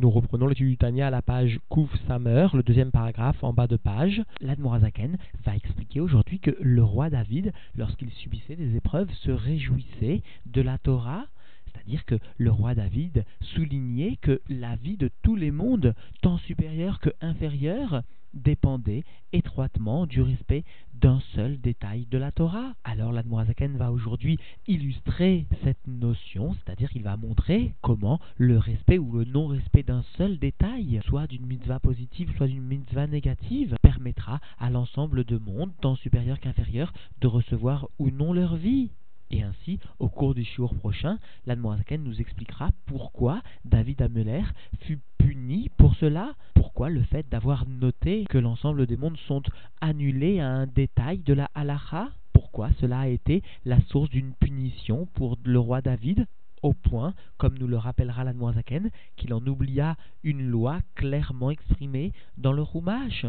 Nous reprenons l'étude du à la page Kouf Samer, le deuxième paragraphe en bas de page. L'Admorazaken va expliquer aujourd'hui que le roi David, lorsqu'il subissait des épreuves, se réjouissait de la Torah. C'est-à-dire que le roi David soulignait que la vie de tous les mondes, tant supérieurs que inférieurs, dépendait étroitement du respect d'un seul détail de la Torah. Alors l'Admorazaken va aujourd'hui illustrer cette notion, c'est-à-dire qu'il va montrer comment le respect ou le non-respect d'un seul détail, soit d'une mitzvah positive, soit d'une mitzvah négative, permettra à l'ensemble de mondes, tant supérieurs qu'inférieurs, de recevoir ou non leur vie. Et ainsi, au cours du jour prochain, l'Admorazaken nous expliquera pourquoi David Ameller fut puni pour cela, pourquoi le fait d'avoir noté que l'ensemble des mondes sont annulés à un détail de la halacha, pourquoi cela a été la source d'une punition pour le roi David, au point, comme nous le rappellera l'Admorazaken, qu'il en oublia une loi clairement exprimée dans le Rumash.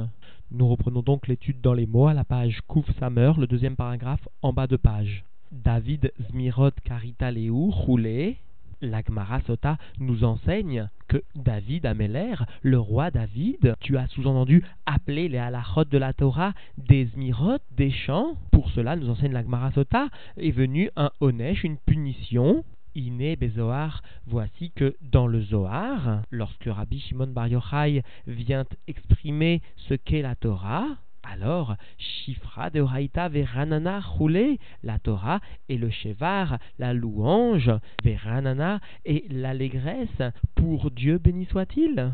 Nous reprenons donc l'étude dans les mots à la page Kouf Samer, le deuxième paragraphe en bas de page. David Zmirot Leu Roulé, l'Agmara Sota nous enseigne que David Ameller, le roi David, tu as sous-entendu appelé les halachot de la Torah des Zmirot, des chants. Pour cela, nous enseigne l'Agmara Sota, est venu un Onesh, une punition. Iné Bezoar, voici que dans le Zohar, lorsque Rabbi Shimon Bar Yochai vient exprimer ce qu'est la Torah, alors, Shifra de Oraita Veranana roulé, la Torah et le Shevar, la louange, Veranana et l'allégresse, pour Dieu béni soit-il.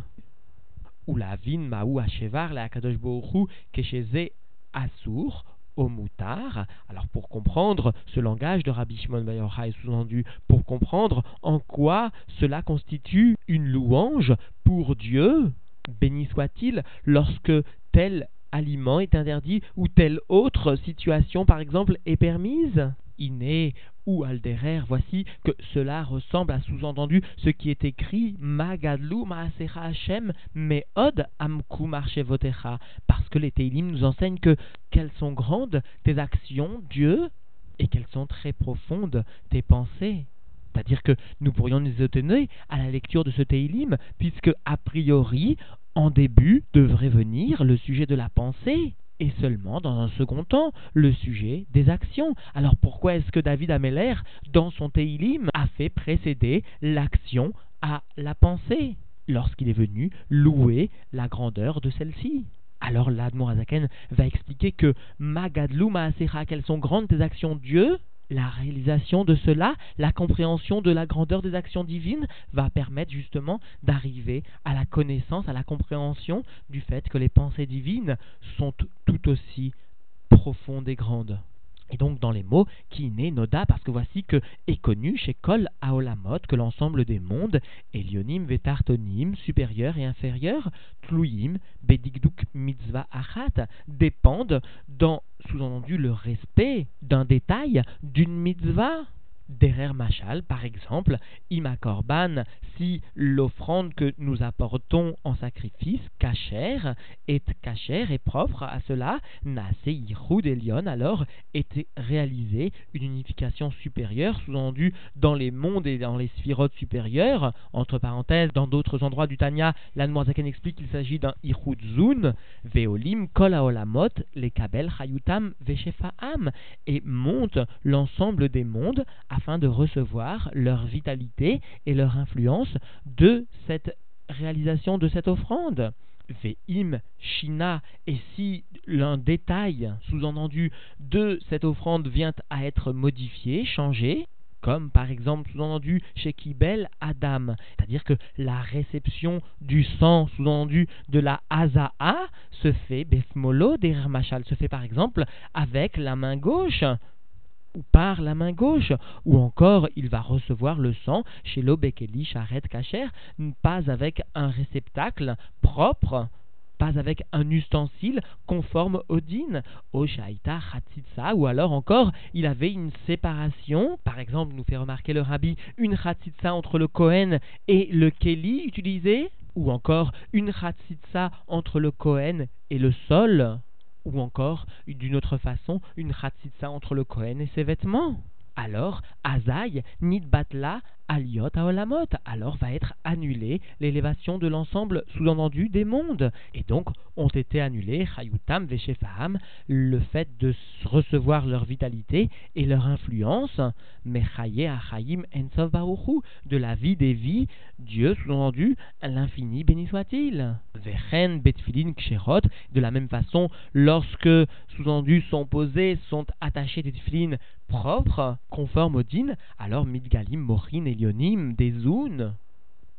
Ou la vin maou Shevar, la Kadosh Bohu, Kesheze Asur, au moutar. Alors pour comprendre ce langage de Rabbi Shimon Bayochai sous-entendu, pour comprendre en quoi cela constitue une louange pour Dieu, béni soit-il, lorsque tel aliment est interdit ou telle autre situation, par exemple, est permise? Iné ou Alderer, voici que cela ressemble à sous-entendu ce qui est écrit Magadlu Maasera Hashem Meod Amku Marchevotecha, parce que les Teilim nous enseignent que quelles sont grandes tes actions, Dieu, et qu'elles sont très profondes tes pensées. C'est-à-dire que nous pourrions nous étonner à la lecture de ce Teilim, puisque a priori, en début devrait venir le sujet de la pensée, et seulement dans un second temps le sujet des actions. Alors pourquoi est-ce que David Ameller, dans son Teilim, a fait précéder l'action à la pensée, lorsqu'il est venu louer la grandeur de celle-ci? Alors l'Admorazaken va expliquer que Magadlou Maasera, quelles sont grandes tes actions Dieu, la réalisation de cela, la compréhension de la grandeur des actions divines va permettre justement d'arriver à la connaissance, à la compréhension du fait que les pensées divines sont tout aussi profondes et grandes. Et donc dans les mots qui n'est noda, parce que voici que est connu chez Kol Aolamot que l'ensemble des mondes, Elionim, Vetartonim, supérieurs et inférieurs, Tluim, Bedigduk Mitzvah Achat, dépendent dans, sous-entendu, le respect d'un détail d'une mitzvah. Derer Machal, par exemple, Ima Korban, si l'offrande que nous apportons en sacrifice, cachère, est cachère et propre à cela, Yichud Elion, alors était réalisée une unification supérieure, sous-entendu dans les mondes et dans les sphirotes supérieures. Entre parenthèses, dans d'autres endroits du Tanya, l'Anmoazaken explique qu'il s'agit d'un Yichud Zun, Veolim, Kol Aolamot, les Kabel, Chayutam, Veshefaam, et monte l'ensemble des mondes afin de recevoir leur vitalité et leur influence de cette réalisation de cette offrande. Ve'im Shina, et si l'un détail sous-entendu de cette offrande vient à être modifié, changé, comme par exemple sous-entendu chez Kibel Adam, c'est-à-dire que la réception du sang sous-entendu de la Hazaa se fait Befmolo des se fait par exemple avec la main gauche ou par la main gauche, ou encore il va recevoir le sang chez l'Obekeli Sharet Kacher, pas avec un réceptacle propre, pas avec un ustensile conforme au din, au shaita ou alors encore il avait une séparation, par exemple nous fait remarquer le rabbi, une chatzitza entre le Kohen et le Keli utilisé, ou encore une chatzitza entre le Kohen et le sol ou encore, d'une autre façon, une chatzitza entre le Kohen et ses vêtements. Alors, Azaï, Nidbatla, aliot aolamot, alors va être annulée l'élévation de l'ensemble sous-entendu des mondes. Et donc ont été annulés chayutam veshefaham, le fait de recevoir leur vitalité et leur influence, mais achayim ensov de la vie des vies, Dieu sous-entendu l'infini béni soit-il. Vechen betfilin de la même façon, lorsque sous-entendu sont posés, sont attachés des tefilin propres, conformes au din, alors midgalim, mochin, elionim, des zoun,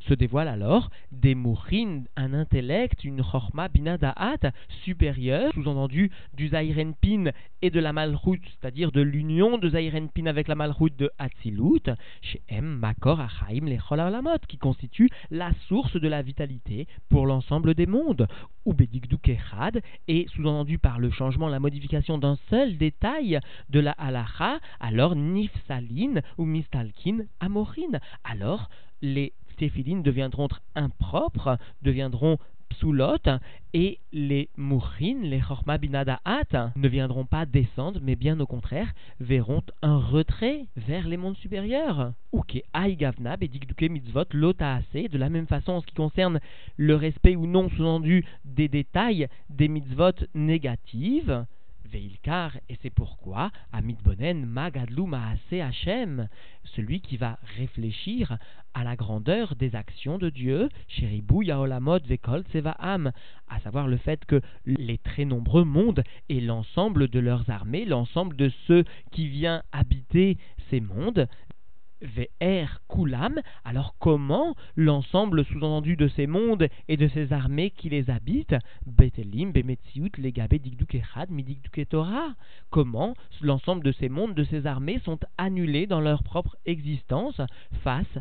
se dévoile alors des mourines, un intellect, une chorma binadahat supérieure, sous-entendu du Zairenpin et de la malroute, c'est-à-dire de l'union de Zairenpin avec la malroute de Hatzilut, chez M. Makor Achaim Lecholamot, qui constitue la source de la vitalité pour l'ensemble des mondes, ou Bedikdukechad, et sous-entendu par le changement, la modification d'un seul détail de la halacha, alors Nifsalin ou Mistalkin Amorin. Alors, les téphilines deviendront impropres, deviendront psoulot, et les mourines, les chorma binadaat, ne viendront pas descendre, mais bien au contraire, verront un retrait vers les mondes supérieurs. Ou que aïgavna, bedikduke mitzvot, lotaase, de la même façon en ce qui concerne le respect ou non sous-entendu des détails des mitzvot négatives, Veilkar, et c'est pourquoi, Amit Bonen, Magadlu Maase Hachem, celui qui va réfléchir à la grandeur des actions de Dieu, Sheribou Yaolamot Vekol Tsevaam, à savoir le fait que les très nombreux mondes et l'ensemble de leurs armées, l'ensemble de ceux qui viennent habiter ces mondes, VR Kulam, alors comment l'ensemble sous-entendu de ces mondes et de ces armées qui les habitent, Betelim, Bemetziut, Legabe, Digduk Echad, Midikduk Torah, comment l'ensemble de ces mondes, de ces armées sont annulés dans leur propre existence face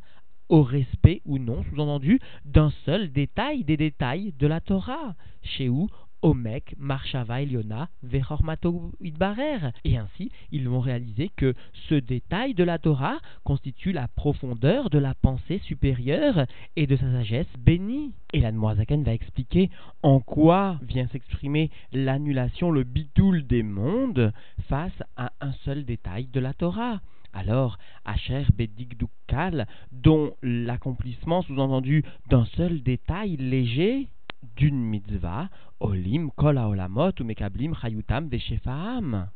au respect ou non, sous-entendu, d'un seul détail des détails de la Torah, chez où Omek, Marshava Eliona, Vehormato Idbarer. Et ainsi, ils vont réaliser que ce détail de la Torah constitue la profondeur de la pensée supérieure et de sa sagesse bénie. Et la Zaken va expliquer en quoi vient s'exprimer l'annulation, le bitoul des mondes face à un seul détail de la Torah. Alors, Asher Bedigdukal, dont l'accomplissement sous-entendu d'un seul détail léger, d'une mitzvah, olim kol haolamot ou mekablim chayutam veshefaam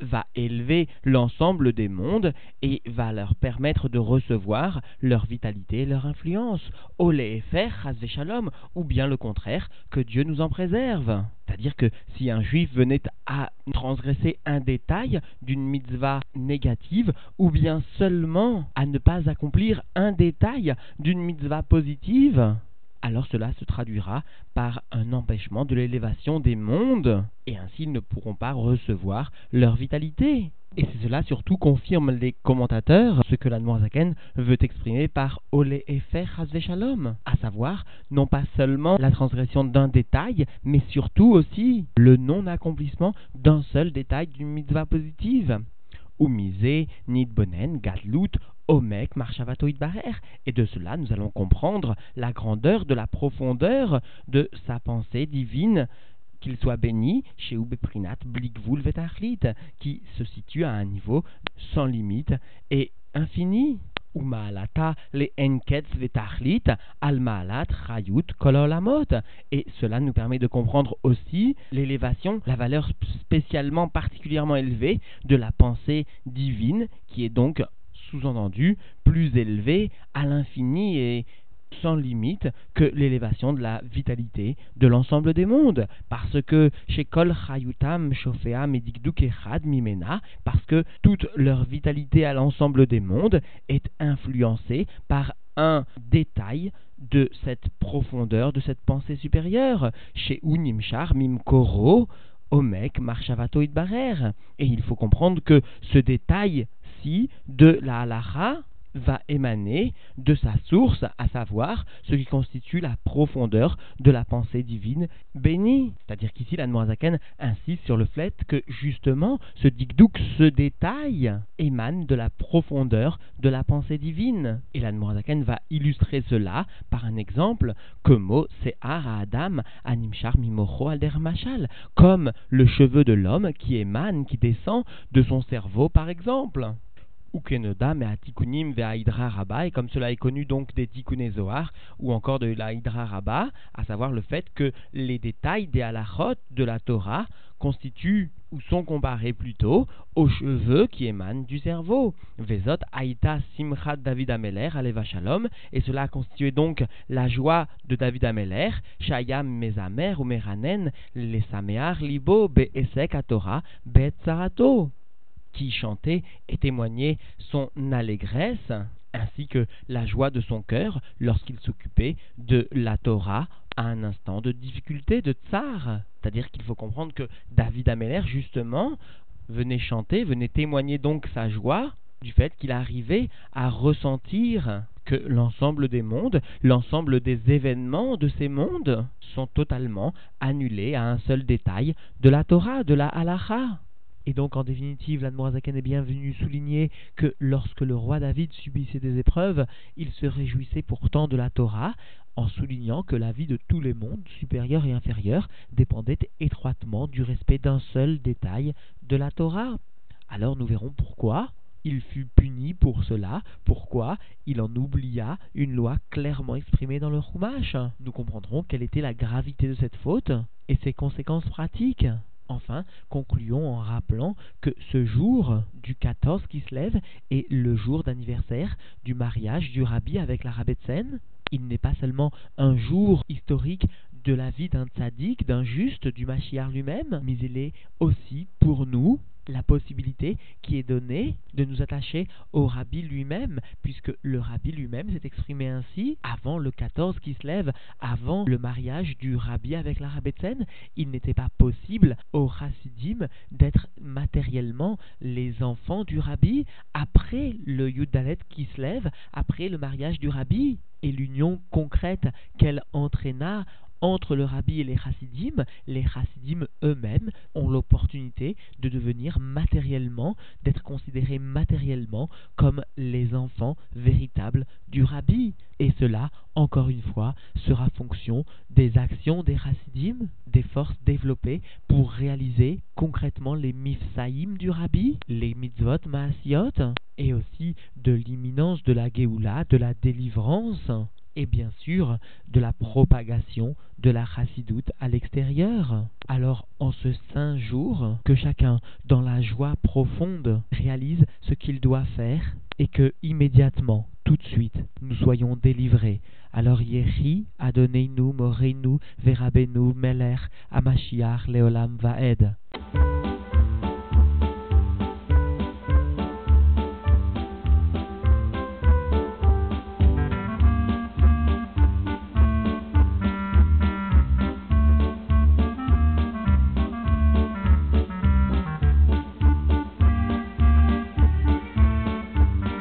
va élever l'ensemble des mondes et va leur permettre de recevoir leur vitalité et leur influence. Olé faire shalom, ou bien le contraire, que Dieu nous en préserve. C'est-à-dire que si un juif venait à transgresser un détail d'une mitzvah négative, ou bien seulement à ne pas accomplir un détail d'une mitzvah positive, alors cela se traduira par un empêchement de l'élévation des mondes, et ainsi ils ne pourront pas recevoir leur vitalité. Et cela surtout confirme les commentateurs, ce que la Zaken veut exprimer par Olé Efer Shalom, à savoir non pas seulement la transgression d'un détail, mais surtout aussi le non-accomplissement d'un seul détail d'une mitzvah positive. Ou misé, Nidbonen, Gadlut, Omek Marchavatoid Barer. Et de cela, nous allons comprendre la grandeur de la profondeur de sa pensée divine qu'il soit béni chez Ubeprinat Blikvul Vetachlit, qui se situe à un niveau sans limite et infini. Umaalata le enketz vetachlit almaalat chayut kololamot. Et cela nous permet de comprendre aussi l'élévation, la valeur spécialement particulièrement élevée de la pensée divine qui est donc sous-entendu plus élevé à l'infini et sans limite que l'élévation de la vitalité de l'ensemble des mondes. Parce que chez Kol Chayutam, Shofeam et Mimena, parce que toute leur vitalité à l'ensemble des mondes est influencée par un détail de cette profondeur, de cette pensée supérieure. Chez Unimchar Mimkoro, Omek, Marshavato Idbarer. Et il faut comprendre que ce détail de la halacha va émaner de sa source, à savoir ce qui constitue la profondeur de la pensée divine bénie. C'est-à-dire qu'ici, la Noazaken insiste sur le fait que justement, ce dikdouk, ce détail, émane de la profondeur de la pensée divine. Et la Noazaken va illustrer cela par un exemple, c'est Adam, animchar mimocho machal, comme le cheveu de l'homme qui émane, qui descend de son cerveau par exemple Ukenoda, mais à Tikunim vers Hydra Rabba, et comme cela est connu donc des Tikkuné Zohar, ou encore de la Hydra Rabba, à savoir le fait que les détails des halachot de la Torah constituent ou sont comparés plutôt aux cheveux qui émanent du cerveau. Vezot Aïta Simchat David Ameler, Aleva Shalom, et cela a constitué donc la joie de David Ameler, Shayam Mezamer ou Meranen, les Libo Be'esek Torah Be'etzarato qui chantait et témoignait son allégresse, ainsi que la joie de son cœur lorsqu'il s'occupait de la Torah à un instant de difficulté, de tsar. C'est-à-dire qu'il faut comprendre que David Ameller, justement, venait chanter, venait témoigner donc sa joie du fait qu'il arrivait à ressentir que l'ensemble des mondes, l'ensemble des événements de ces mondes sont totalement annulés à un seul détail de la Torah, de la halacha. Et donc, en définitive, l'Admorazaken est bien venu souligner que lorsque le roi David subissait des épreuves, il se réjouissait pourtant de la Torah, en soulignant que la vie de tous les mondes, supérieurs et inférieurs, dépendait étroitement du respect d'un seul détail de la Torah. Alors nous verrons pourquoi il fut puni pour cela, pourquoi il en oublia une loi clairement exprimée dans le Chumash. Nous comprendrons quelle était la gravité de cette faute et ses conséquences pratiques. Enfin, concluons en rappelant que ce jour du 14 qui se lève est le jour d'anniversaire du mariage du rabbi avec la Rabbetsen. Il n'est pas seulement un jour historique de la vie d'un tzaddik, d'un juste, du Mashiach lui-même, mais il est aussi pour nous la possibilité qui est donnée de nous attacher au rabbi lui-même, puisque le rabbi lui-même s'est exprimé ainsi avant le 14 qui se lève, avant le mariage du rabbi avec la rabbetsen. Il n'était pas possible au chassidim d'être matériellement les enfants du rabbi après le Yudalet qui se lève, après le mariage du rabbi et l'union concrète qu'elle entraîna entre le rabbi et les chassidim, les chassidim eux-mêmes ont l'opportunité de devenir matériellement, d'être considérés matériellement comme les enfants véritables du rabbi. Et cela, encore une fois, sera fonction des actions des chassidim, des forces développées pour réaliser concrètement les mifsaïm du rabbi, les mitzvot maasiot, et aussi de l'imminence de la Géoula, de la délivrance et bien sûr de la propagation de la chassidoute à l'extérieur. Alors en ce saint jour, que chacun, dans la joie profonde, réalise ce qu'il doit faire et que immédiatement, tout de suite, nous soyons délivrés. Alors Yehi, Adonenu, Morenu, Verabenu, Meler, Amashiach, Leolam Vaed.